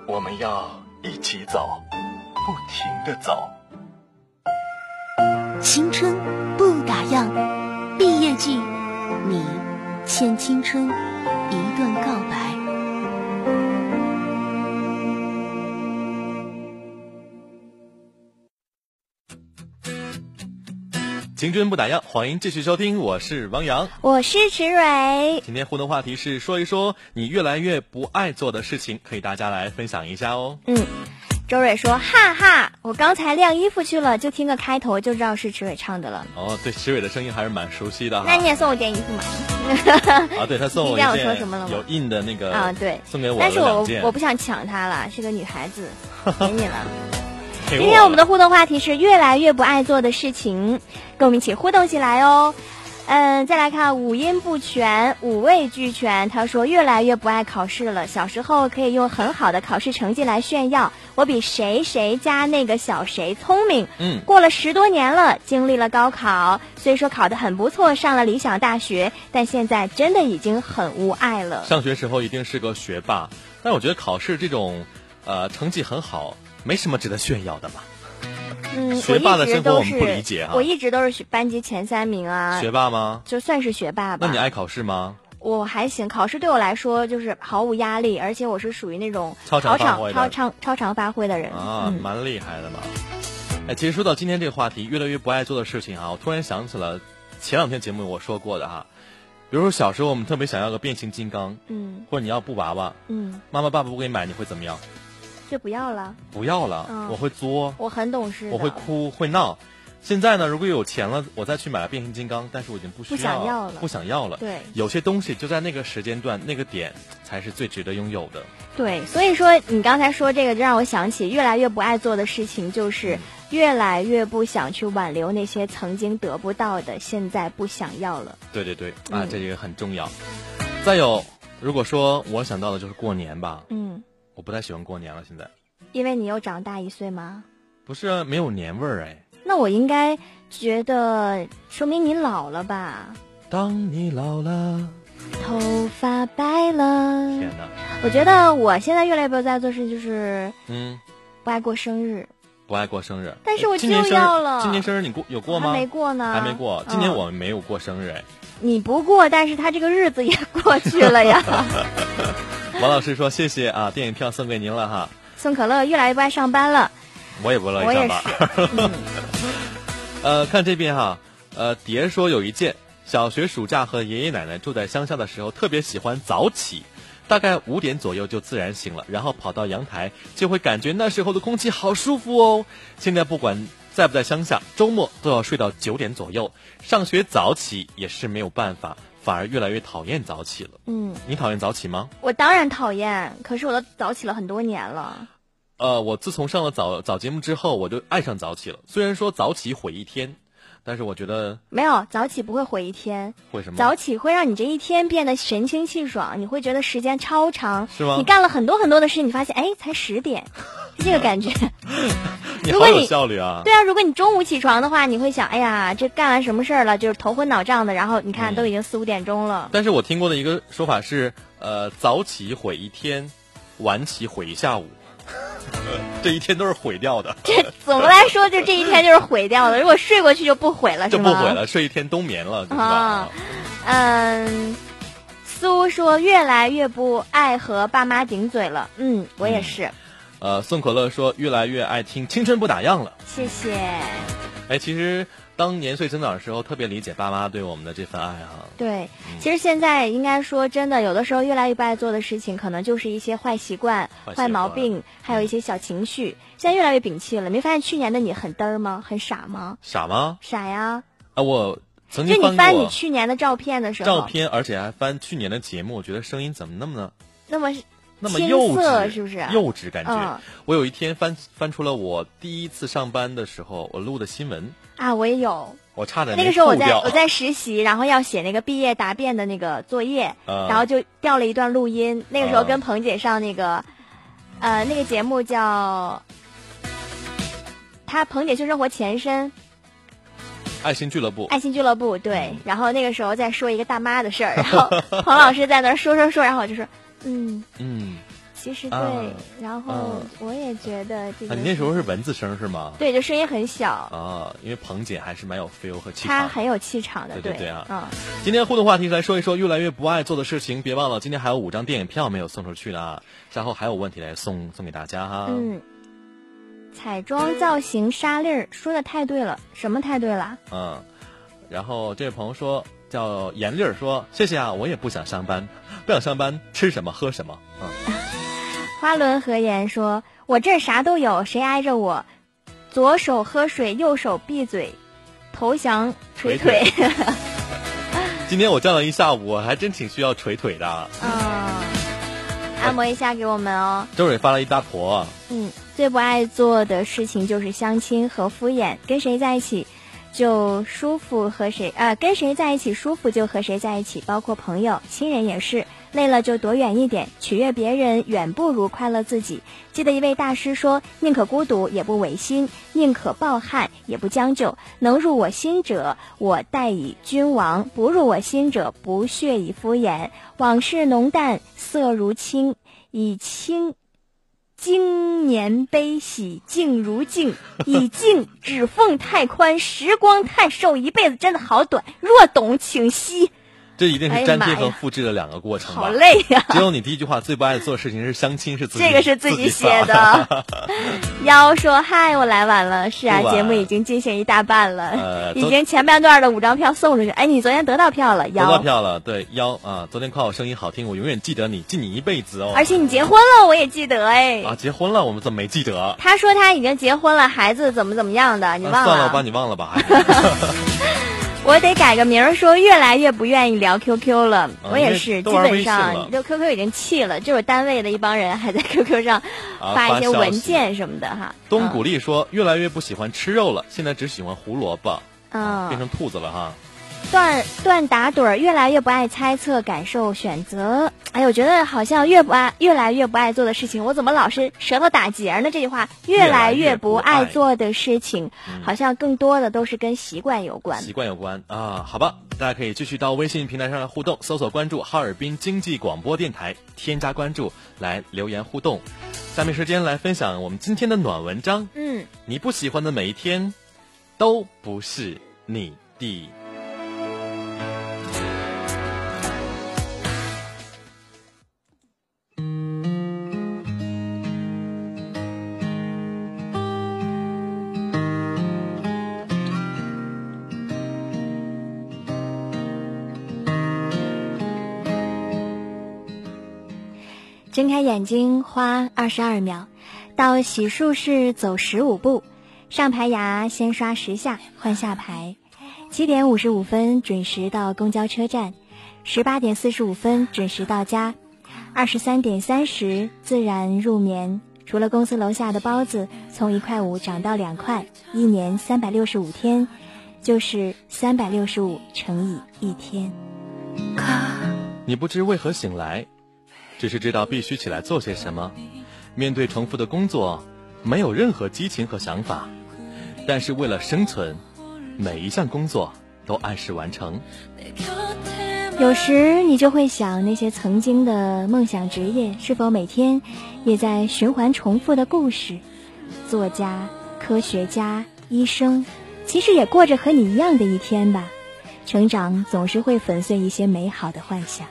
我们要一起走，不停的走。青春不打烊，毕业季，你欠青春一段青春不打烊，欢迎继续收听，我是王洋，我是池蕊。今天互动话题是说一说你越来越不爱做的事情，可以大家来分享一下哦。嗯，周蕊说：“哈哈，我刚才晾衣服去了，就听个开头就知道是池蕊唱的了。”哦，对，池蕊的声音还是蛮熟悉的。那你也送我件衣服嘛？啊，对他送我一件有印的那个啊，对，送给我但是我我不想抢他了，是个女孩子，给你了。今天我们的互动话题是越来越不爱做的事情，跟我们一起互动起来哦。嗯，再来看五音不全，五味俱全。他说越来越不爱考试了。小时候可以用很好的考试成绩来炫耀，我比谁谁家那个小谁聪明。嗯，过了十多年了，经历了高考，虽说考得很不错，上了理想大学，但现在真的已经很无爱了。上学时候一定是个学霸，但我觉得考试这种，呃，成绩很好。没什么值得炫耀的嘛。嗯，学霸的生活我们不理解啊。我一直都是班级前三名啊。学霸吗？就算是学霸吧。那你爱考试吗？我还行，考试对我来说就是毫无压力，而且我是属于那种超常超常超常发挥的人啊，蛮厉害的嘛。哎，其实说到今天这个话题，越来越不爱做的事情啊，我突然想起了前两天节目我说过的哈，比如说小时候我们特别想要个变形金刚，嗯，或者你要布娃娃，嗯，妈妈爸爸不给你买，你会怎么样？就不要了，不要了，我会作，我很懂事，我会哭会闹。现在呢，如果有钱了，我再去买了变形金刚，但是我已经不需要了，不想要了。对，有些东西就在那个时间段、那个点，才是最值得拥有的。对，所以说你刚才说这个，就让我想起越来越不爱做的事情，就是越来越不想去挽留那些曾经得不到的，现在不想要了。对对对，啊，这个很重要。再有，如果说我想到的就是过年吧，嗯。我不太喜欢过年了，现在，因为你又长大一岁吗？不是，没有年味儿哎。那我应该觉得说明你老了吧？当你老了，头发白了。天哪！我觉得我现在越来越不在做事，就是嗯，不爱过生日，不爱过生日。但是我就要了。今年生日你过有过吗？还没过呢，还没过。今年我没有过生日哎。你不过，但是他这个日子也过去了呀。王老师说：“谢谢啊，电影票送给您了哈。”宋可乐越来越不爱上班了，我也不乐意上班。呃，看这边哈，呃，蝶说有一件，小学暑假和爷爷奶奶住在乡下的时候，特别喜欢早起，大概五点左右就自然醒了，然后跑到阳台，就会感觉那时候的空气好舒服哦。现在不管在不在乡下，周末都要睡到九点左右，上学早起也是没有办法。反而越来越讨厌早起了。嗯，你讨厌早起吗？我当然讨厌，可是我都早起了很多年了。呃，我自从上了早早节目之后，我就爱上早起了。虽然说早起毁一天，但是我觉得没有早起不会毁一天。为什么？早起会让你这一天变得神清气爽，你会觉得时间超长。是吗？你干了很多很多的事，你发现哎，才十点，这个感觉。你好有效率啊！对啊，如果你中午起床的话，你会想，哎呀，这干完什么事儿了？就是头昏脑胀的。然后你看，都已经四五点钟了。但是我听过的一个说法是，呃，早起毁一天，晚起毁一下午，这一天都是毁掉的。这怎么来说？就这一天就是毁掉的。如果睡过去就不毁了，就不毁了，睡一天冬眠了，啊，嗯，苏说越来越不爱和爸妈顶嘴了。嗯，我也是。呃，宋可乐说越来越爱听《青春不打烊》了。谢谢。哎，哎，其实当年岁增长的时候，特别理解爸妈对我们的这份爱哈。对，其实现在应该说真的，有的时候越来越不爱做的事情，可能就是一些坏习惯、坏毛病，还有一些小情绪。现在越来越摒弃了。没发现去年的你很嘚儿吗？很傻吗？傻吗？傻呀！啊，我曾经就你翻你去年的照片的时候，照片，而且还翻去年的节目，我觉得声音怎么那么那么那么幼稚？是不是？幼稚感觉。我有一天翻翻出了我第一次上班的时候我录的新闻啊，我也有。我差点那个时候我在我在实习，然后要写那个毕业答辩的那个作业，然后就调了一段录音。那个时候跟彭姐上那个呃那个节目叫。他彭姐秀生活前身，爱心俱乐部。爱心俱乐部对，然后那个时候在说一个大妈的事儿，然后 彭老师在那说说说，然后我就说，嗯嗯，其实对，然后我也觉得这个。你那时候是蚊子声是吗？对，就声音很小啊，因为彭姐还是蛮有 feel 和气场。她很有气场的，对对啊。嗯，今天互动话题来说一说越来越不爱做的事情，别忘了今天还有五张电影票没有送出去呢，稍后还有问题来送送给大家哈。嗯。彩妆造型沙粒儿说的太对了，什么太对了？嗯，然后这位朋友说叫严丽儿说谢谢啊，我也不想上班，不想上班吃什么喝什么？嗯，花轮和言说，我这啥都有，谁挨着我？左手喝水，右手闭嘴，投降捶腿。今天我站了一下午，我还真挺需要捶腿的。嗯，按摩一下给我们哦。周蕊发了一大坨。嗯。最不爱做的事情就是相亲和敷衍，跟谁在一起就舒服和谁啊跟谁在一起舒服就和谁在一起，包括朋友、亲人也是。累了就躲远一点，取悦别人远不如快乐自己。记得一位大师说：“宁可孤独也不违心，宁可抱憾也不将就。能入我心者，我待以君王；不入我心者，不屑以敷衍。往事浓淡，色如青，以清。”经年悲喜，静如镜，以静指缝太宽，时光太瘦，一辈子真的好短。若懂，请惜。这一定是粘贴和复制的两个过程吧？好累呀！只有你第一句话最不爱做的事情是相亲，是自己这个是自己写的。妖说：“嗨，我来晚了。是啊，节目已经进行一大半了，已经前半段的五张票送出去。哎，你昨天得到票了？得到票了。对，妖啊，昨天夸我声音好听，我永远记得你，记你一辈子哦。而且你结婚了，我也记得哎。啊，结婚了，我们怎么没记得？他说他已经结婚了，孩子怎么怎么样的？你忘了？算了，我把你忘了吧。我得改个名儿，说越来越不愿意聊 QQ 了。我也是，基本上就 QQ 已经弃了，就是单位的一帮人还在 QQ 上发一些文件什么的哈。东古丽说越来越不喜欢吃肉了，现在只喜欢胡萝卜，嗯，变成兔子了哈。段段打盹儿，越来越不爱猜测、感受、选择。哎，我觉得好像越不爱，越来越不爱做的事情，我怎么老是舌头打结呢？这句话，越来越不爱做的事情，好像更多的都是跟习惯有关。习惯有关啊，好吧，大家可以继续到微信平台上来互动，搜索关注哈尔滨经济广播电台，添加关注来留言互动。下面时间来分享我们今天的暖文章。嗯，你不喜欢的每一天，都不是你的。睁开眼睛花二十二秒，到洗漱室走十五步，上排牙先刷十下换下排。七点五十五分准时到公交车站，十八点四十五分准时到家，二十三点三十自然入眠。除了公司楼下的包子从一块五涨到两块，一年三百六十五天，就是三百六十五乘以一天。你不知为何醒来。只是知道必须起来做些什么，面对重复的工作，没有任何激情和想法，但是为了生存，每一项工作都按时完成。有时你就会想，那些曾经的梦想职业，是否每天也在循环重复的故事？作家、科学家、医生，其实也过着和你一样的一天吧。成长总是会粉碎一些美好的幻想。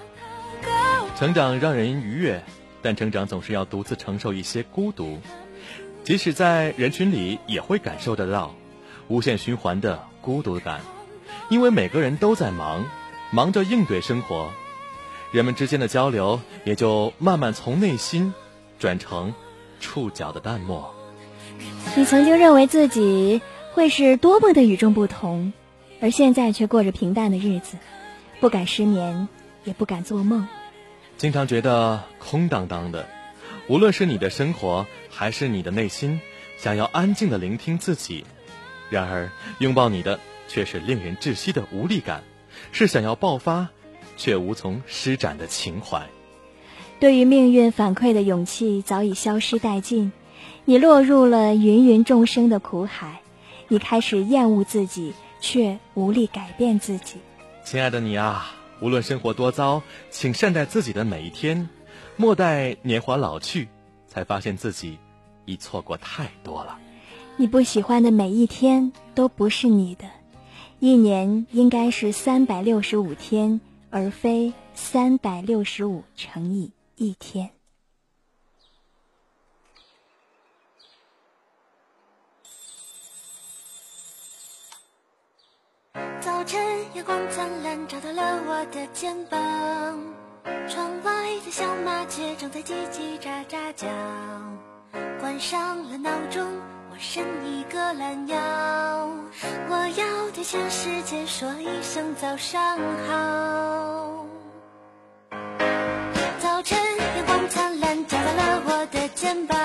成长让人愉悦，但成长总是要独自承受一些孤独。即使在人群里，也会感受得到。无限循环的孤独感，因为每个人都在忙，忙着应对生活，人们之间的交流也就慢慢从内心转成触角的淡漠。你曾经认为自己会是多么的与众不同，而现在却过着平淡的日子，不敢失眠，也不敢做梦，经常觉得空荡荡的。无论是你的生活，还是你的内心，想要安静的聆听自己，然而拥抱你的却是令人窒息的无力感，是想要爆发却无从施展的情怀。对于命运反馈的勇气早已消失殆尽，你落入了芸芸众生的苦海，你开始厌恶自己，却无力改变自己。亲爱的你啊，无论生活多糟，请善待自己的每一天。莫待年华老去，才发现自己已错过太多了。你不喜欢的每一天都不是你的。一年应该是三百六十五天，而非三百六十五乘以一天。早晨，阳光灿烂，照到了我的肩膀。窗外的小麻雀正在叽叽喳喳叫，关上了闹钟，我伸一个懒腰，我要对全世界说一声早上好。早晨，阳光灿烂，照到了我的肩膀。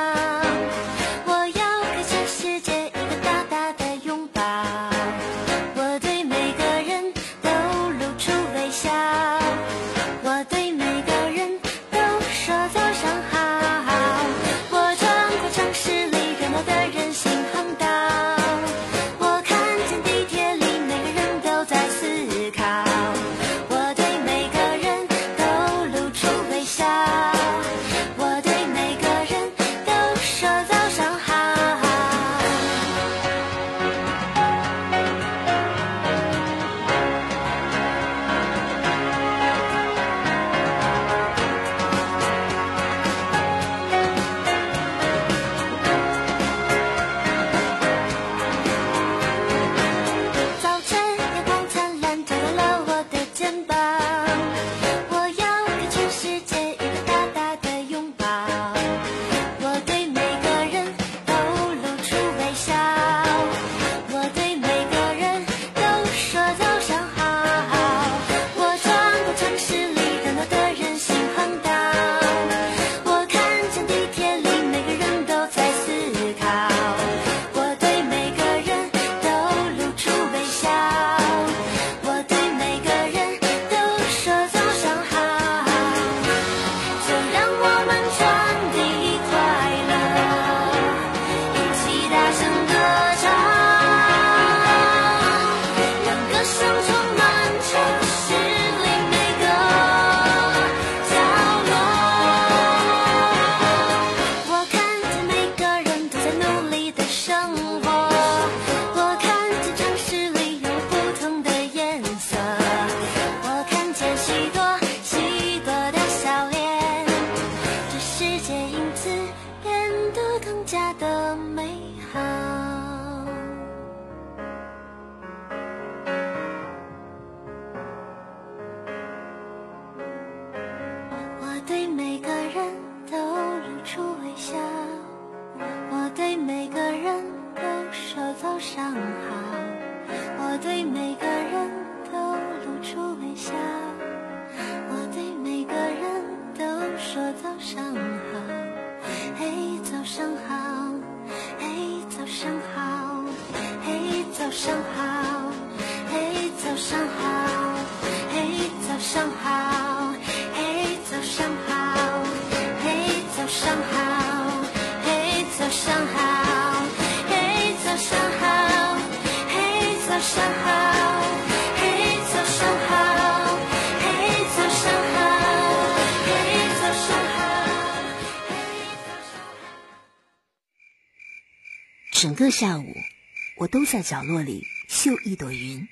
我都在角落里绣一朵云。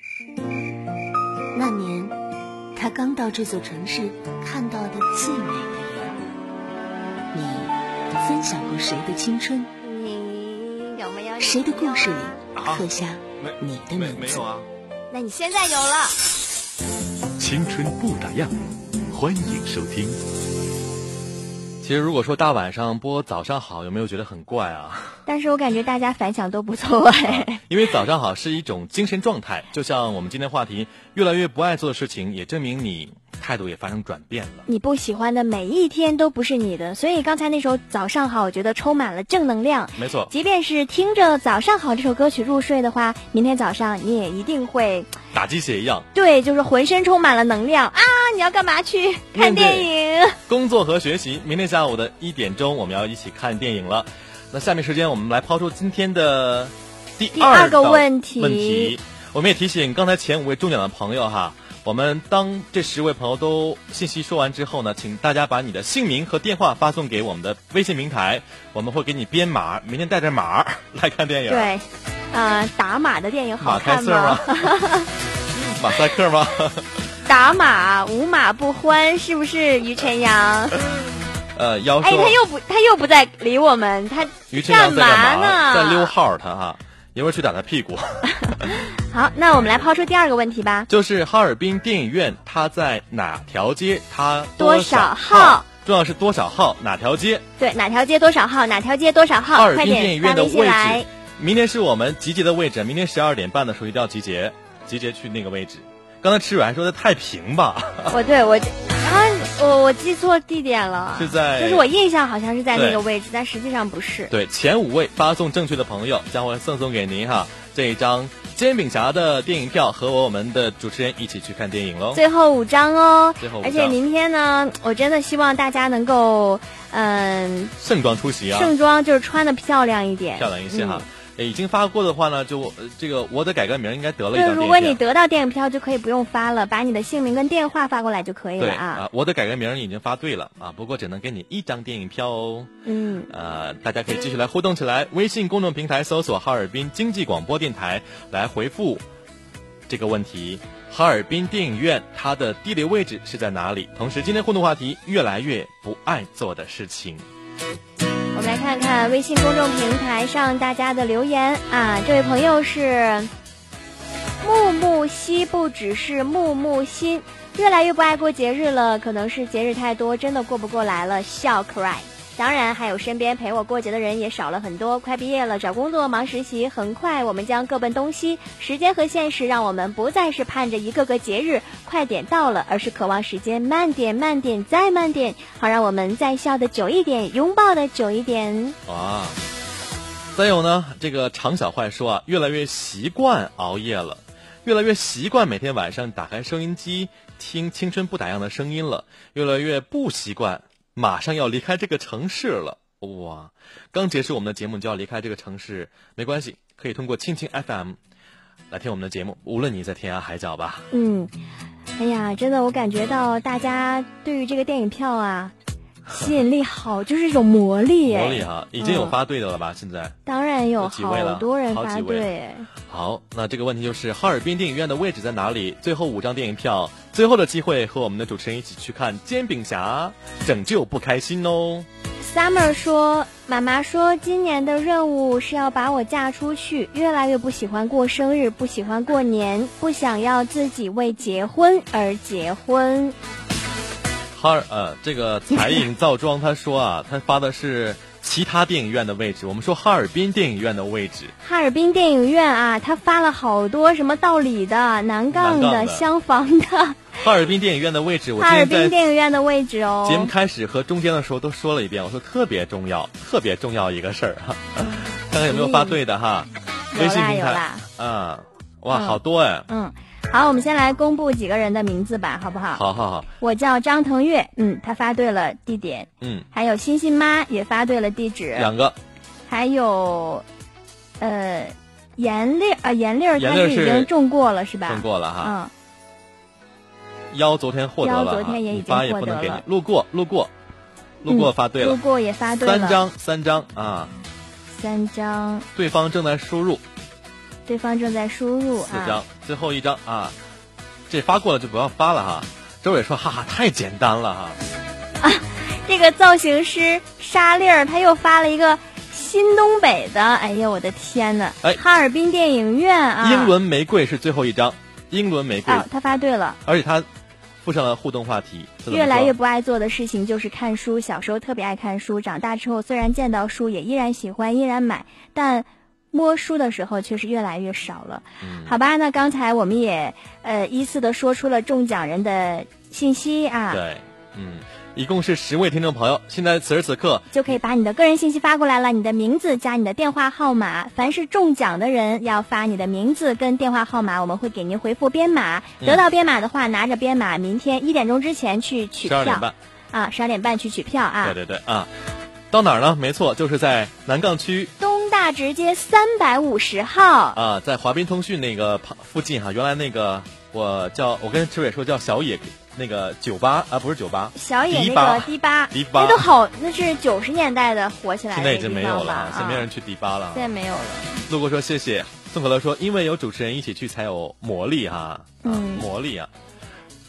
那年，他刚到这座城市看到的最美的云。你分享过谁的青春？你有没有谁的故事里刻下你的名字。啊。那你现在有了。青春不打烊，欢迎收听。其实如果说大晚上播早上好，有没有觉得很怪啊？但是我感觉大家反响都不错哎。因为早上好是一种精神状态，就像我们今天话题，越来越不爱做的事情，也证明你态度也发生转变了。你不喜欢的每一天都不是你的，所以刚才那首《早上好》，我觉得充满了正能量。没错，即便是听着《早上好》这首歌曲入睡的话，明天早上你也一定会打鸡血一样。对，就是浑身充满了能量啊！你要干嘛去看电影？工作和学习。明天下午的一点钟，我们要一起看电影了。那下面时间，我们来抛出今天的第二个问题。问题，我们也提醒刚才前五位中奖的朋友哈，我们当这十位朋友都信息说完之后呢，请大家把你的姓名和电话发送给我们的微信平台，我们会给你编码，明天带着码 来看电影。对，呃，打码的电影好看吗？马赛克吗？打码无码不欢，是不是于晨阳？呃，要哎，他又不，他又不再理我们，他干嘛呢？在溜号，他哈，一会儿去打他屁股。好，那我们来抛出第二个问题吧。就是哈尔滨电影院，它在哪条街？它多少号？重要是多少号？哪条街？对，哪条街多少号？哪条街多少号？哈尔滨电影院的位置。明天是我们集结的位置，明天十二点半的时候一定要集结，集结去那个位置。刚才赤蕊还说的太平吧？我 对我。啊，我我记错地点了，是在，就是我印象好像是在那个位置，但实际上不是。对，前五位发送正确的朋友将会赠送给您哈这一张煎饼侠的电影票，和我们的主持人一起去看电影喽。最后五张哦，最后而且明天呢，我真的希望大家能够嗯盛装出席啊，盛装就是穿的漂亮一点，漂亮一些哈。已经发过的话呢，就这个我得改个名，应该得了一张。对，如果你得到电影票，就可以不用发了，把你的姓名跟电话发过来就可以了啊。啊，我得改个名已经发对了啊，不过只能给你一张电影票哦。嗯。呃，大家可以继续来互动起来，微信公众平台搜索哈尔滨经济广播电台来回复这个问题：哈尔滨电影院它的地理位置是在哪里？同时，今天互动话题越来越不爱做的事情。我们来看看微信公众平台上大家的留言啊，这位朋友是木木兮，不只是木木心，越来越不爱过节日了，可能是节日太多，真的过不过来了，笑 cry。当然，还有身边陪我过节的人也少了很多。快毕业了，找工作忙实习，很快我们将各奔东西。时间和现实让我们不再是盼着一个个节日快点到了，而是渴望时间慢点、慢点再慢点，好让我们再笑的久一点，拥抱的久一点。哇！再有呢，这个常小坏说啊，越来越习惯熬夜了，越来越习惯每天晚上打开收音机听《青春不打烊》的声音了，越来越不习惯。马上要离开这个城市了，哇！刚结束我们的节目就要离开这个城市，没关系，可以通过蜻蜓 FM 来听我们的节目，无论你在天涯海角吧。嗯，哎呀，真的，我感觉到大家对于这个电影票啊。吸引力好，就是一种魔力。魔力哈，已经有发对的了吧？现在当然有，好多人发对。好，那这个问题就是哈尔滨电影院的位置在哪里？最后五张电影票，最后的机会和我们的主持人一起去看《煎饼侠》，拯救不开心哦。Summer 说：“妈妈说今年的任务是要把我嫁出去，越来越不喜欢过生日，不喜欢过年，不想要自己为结婚而结婚。”呃，这个彩影造妆他说啊，他发的是其他电影院的位置，我们说哈尔滨电影院的位置。哈尔滨电影院啊，他发了好多什么道理的、南杠的、厢房的。哈尔滨电影院的位置，我哈尔滨电影院的位置哦。节目开始和中间的时候都说了一遍，我说特别重要，特别重要一个事儿哈。看看有没有发对的哈？微信平台啊，哇，好多哎。嗯。好，我们先来公布几个人的名字吧，好不好？好好好。我叫张腾月，嗯，他发对了地点，嗯，还有欣欣妈也发对了地址，两个，还有，呃，颜丽啊，颜丽儿，他是已经中过了是吧？中过了哈，嗯。幺昨天获得了，昨天也已经获得了。路过，路过，路过发对了，路过也发对了，三张，三张啊，三张。对方正在输入。对方正在输入啊，四张，最后一张啊，这发过了就不要发了哈。周伟说：“哈哈，太简单了哈。”啊，这个造型师沙粒儿他又发了一个新东北的，哎呀，我的天呐！哎哈尔滨电影院啊，英伦玫瑰是最后一张，英伦玫瑰，哦，他发对了。而且他附上了互动话题，越来越不爱做的事情就是看书。小时候特别爱看书，长大之后虽然见到书也依然喜欢，依然买，但摸书的时候却是越来越少了。嗯好吧，那刚才我们也呃依次的说出了中奖人的信息啊，对，嗯，一共是十位听众朋友，现在此时此刻就可以把你的个人信息发过来了，你的名字加你的电话号码。凡是中奖的人要发你的名字跟电话号码，我们会给您回复编码。嗯得到编码的话，拿着编码，明天一点钟之前去取票十二点半，啊，十二点半去取票啊。对对对啊，到哪儿呢？没错，就是在南岗区东大直街三百五十号。啊，在华滨通讯那个旁附近哈、原来那个我叫我跟池伟说叫小野那个酒吧啊，不是酒吧，小野那个迪吧，迪吧那都好，那是九十年代的火起来的现在已经没有了，现在没有人去迪吧了现。在没有了。路过说谢谢，宋可乐说因为有主持人一起去才有魔力哈，啊嗯魔力啊，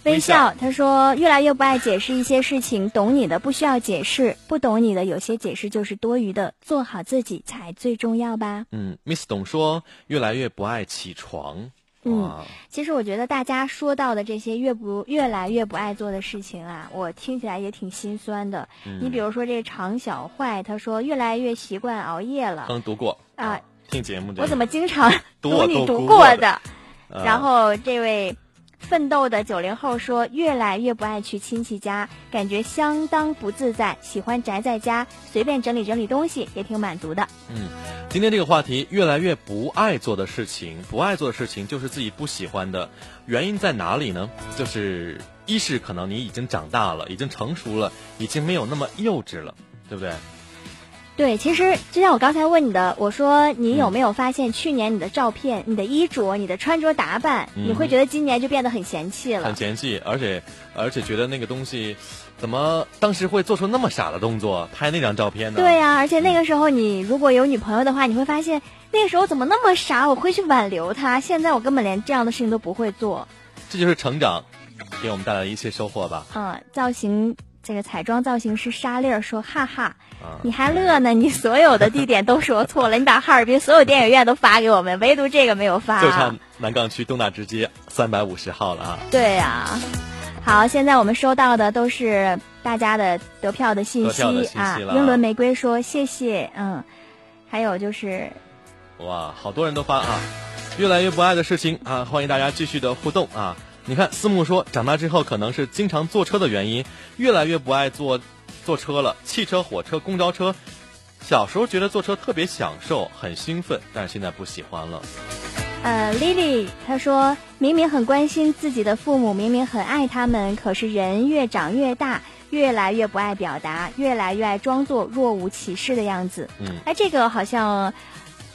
微笑，他说越来越不爱解释一些事情，懂你的不需要解释，不懂你的有些解释就是多余的，做好自己才最重要吧。嗯，Miss 董说越来越不爱起床，嗯，其实我觉得大家说到的这些越不越来越不爱做的事情啊，我听起来也挺心酸的。嗯。你比如说这常小坏，他说越来越习惯熬夜了。刚读过啊，听节目的我怎么经常 读你读过的？然后这位奋斗的九零后说，越来越不爱去亲戚家，感觉相当不自在，喜欢宅在家，随便整理整理东西，也挺满足的。嗯，今天这个话题，越来越不爱做的事情，不爱做的事情就是自己不喜欢的，原因在哪里呢？就是一是可能你已经长大了，已经成熟了，已经没有那么幼稚了，对不对？对，其实就像我刚才问你的，我说你有嗯没有发现去年你的照片、你的衣着、你的穿着打扮，嗯你会觉得今年就变得很嫌弃了很。嫌弃，而且而且觉得那个东西，怎么当时会做出那么傻的动作，拍那张照片呢？对呀、而且那个时候你如果有女朋友的话，你会发现那个时候怎么那么傻，我会去挽留她。现在我根本连这样的事情都不会做。这就是成长给我们带来的一切收获吧。嗯，造型这个彩妆造型师沙粒儿说：“哈哈，啊，你还乐呢？你所有的地点都说错了，你把哈尔滨所有电影院都发给我们，唯独这个没有发。”就差南岗区东大直街三百五十号了啊。对呀、好，现在我们收到的都是大家的得票的信息啊。英伦玫瑰说谢谢，嗯，还有就是哇，好多人都发啊，越来越不爱的事情啊，欢迎大家继续的互动啊。你看，思慕说，长大之后可能是经常坐车的原因，越来越不爱坐坐车了，汽车、火车、公交车。小时候觉得坐车特别享受，很兴奋，但是现在不喜欢了。呃，Lily 她说明明很关心自己的父母，明明很爱他们，可是人越长越大，越来越不爱表达，越来越爱装作若无其事的样子。嗯，哎，这个好像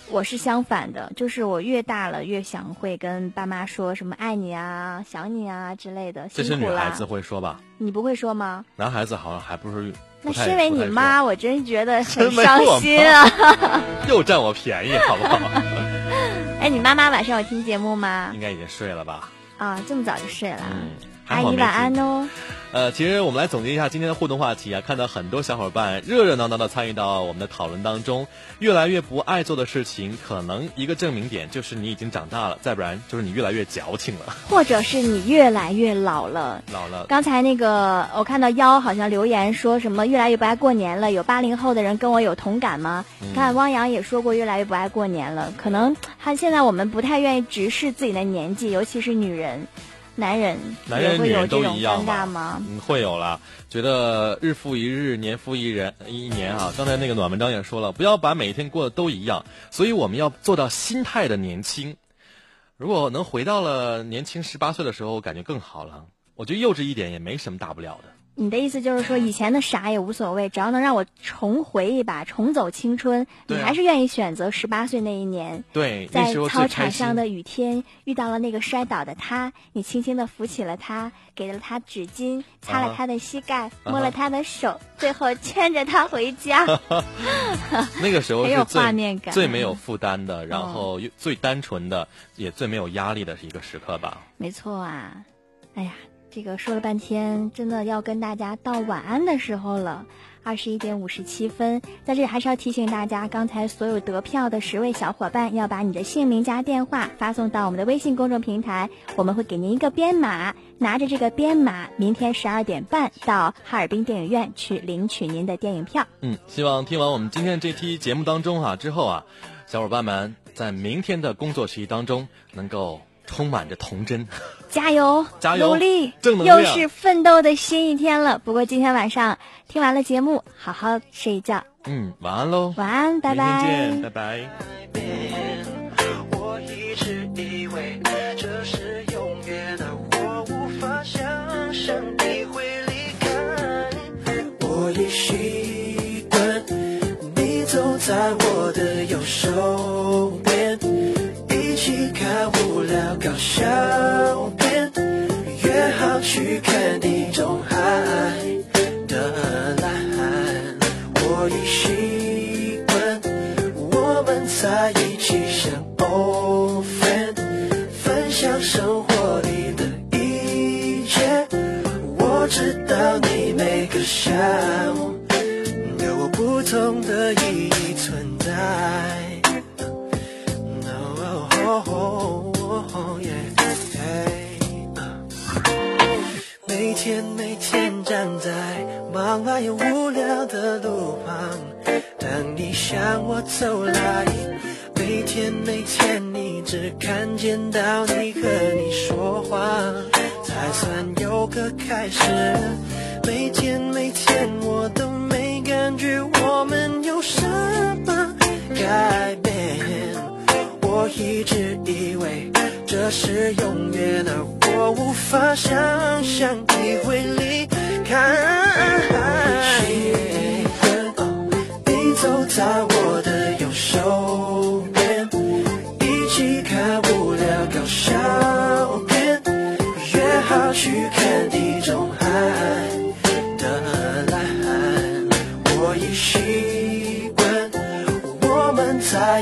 我是相反的，就是我越大了越想会跟爸妈说什么爱你啊、想你啊之类的。这是女孩子会说吧？你不会说吗？男孩子好像还不是。那身为你妈，我真觉得很伤心啊！又占我便宜，好不好？哎，你妈妈晚上有听节目吗应？该已经睡了吧？啊，这么早就睡了。嗯，阿姨晚安听哦。呃，其实我们来总结一下今天的互动话题啊，看到很多小伙伴热热闹闹的参与到我们的讨论当中，越来越不爱做的事情，可能一个证明点就是你已经长大了，再不然就是你越来越矫情了，或者是你越来越老了。老了。刚才那个我看到妖好像留言说什么越来越不爱过年了，有八零后的人跟我有同感吗？看汪洋也说过越来越不爱过年了，可能他现在我们不太愿意直视自己的年纪，尤其是女人，男人男人女人都一样吗？嗯，会有啦。觉得日复一日，年复一人，一年啊。刚才那个暖文章也说了，不要把每一天过得都一样，所以我们要做到心态的年轻。如果能回到了年轻十八岁的时候，感觉更好了。我觉得幼稚一点也没什么大不了的。你的意思就是说，以前的傻也无所谓，只要能让我重回一把，重走青春，你还是愿意选择十八岁那一年。对，在操场上的雨天，遇到了那个摔倒的他，你轻轻的扶起了他，给了他纸巾，擦啊。了他的膝盖，摸了他的手，最后牵着他回家。那个时候 很有是最画面感。最没有负担的，然嗯后又最单纯的，也最没有压力的一个时刻吧。没错啊，哎呀，这个说了半天，真的要跟大家道晚安的时候了。二十一点五十七分，在这里还是要提醒大家，刚才所有得票的十位小伙伴要把你的姓名加电话发送到我们的微信公众平台，我们会给您一个编码，拿着这个编码，明天十二点半到哈尔滨电影院去领取您的电影票。嗯，希望听完我们今天这期节目当中啊之后啊，小伙伴们在明天的工作学习当中能够充满着童真。加油，加油努力，正能量又是奋斗的新一天了。不过今天晚上听完了节目，好好睡一觉，嗯，晚安喽，晚安，拜明天拜见，。拜拜。我一直以为这是永远的，我无法想象你会离开。我已习惯你走在我的右手边，一起看无聊搞笑去看地中海的蓝。我已习惯我们在一起像 old friend，分享生活里的一切。我知道你每个笑都有不同的意义忙乱又无聊的路旁，等你向我走来。每天每天你只看见到你和你说话，才算有个开始。每天每天我都没感觉我们有什么改变。我一直以为这是永远，而我无法想象你会离开。你走在我的右手边，一起看无聊搞笑片，约好去看地中海的蓝。我已习惯我们在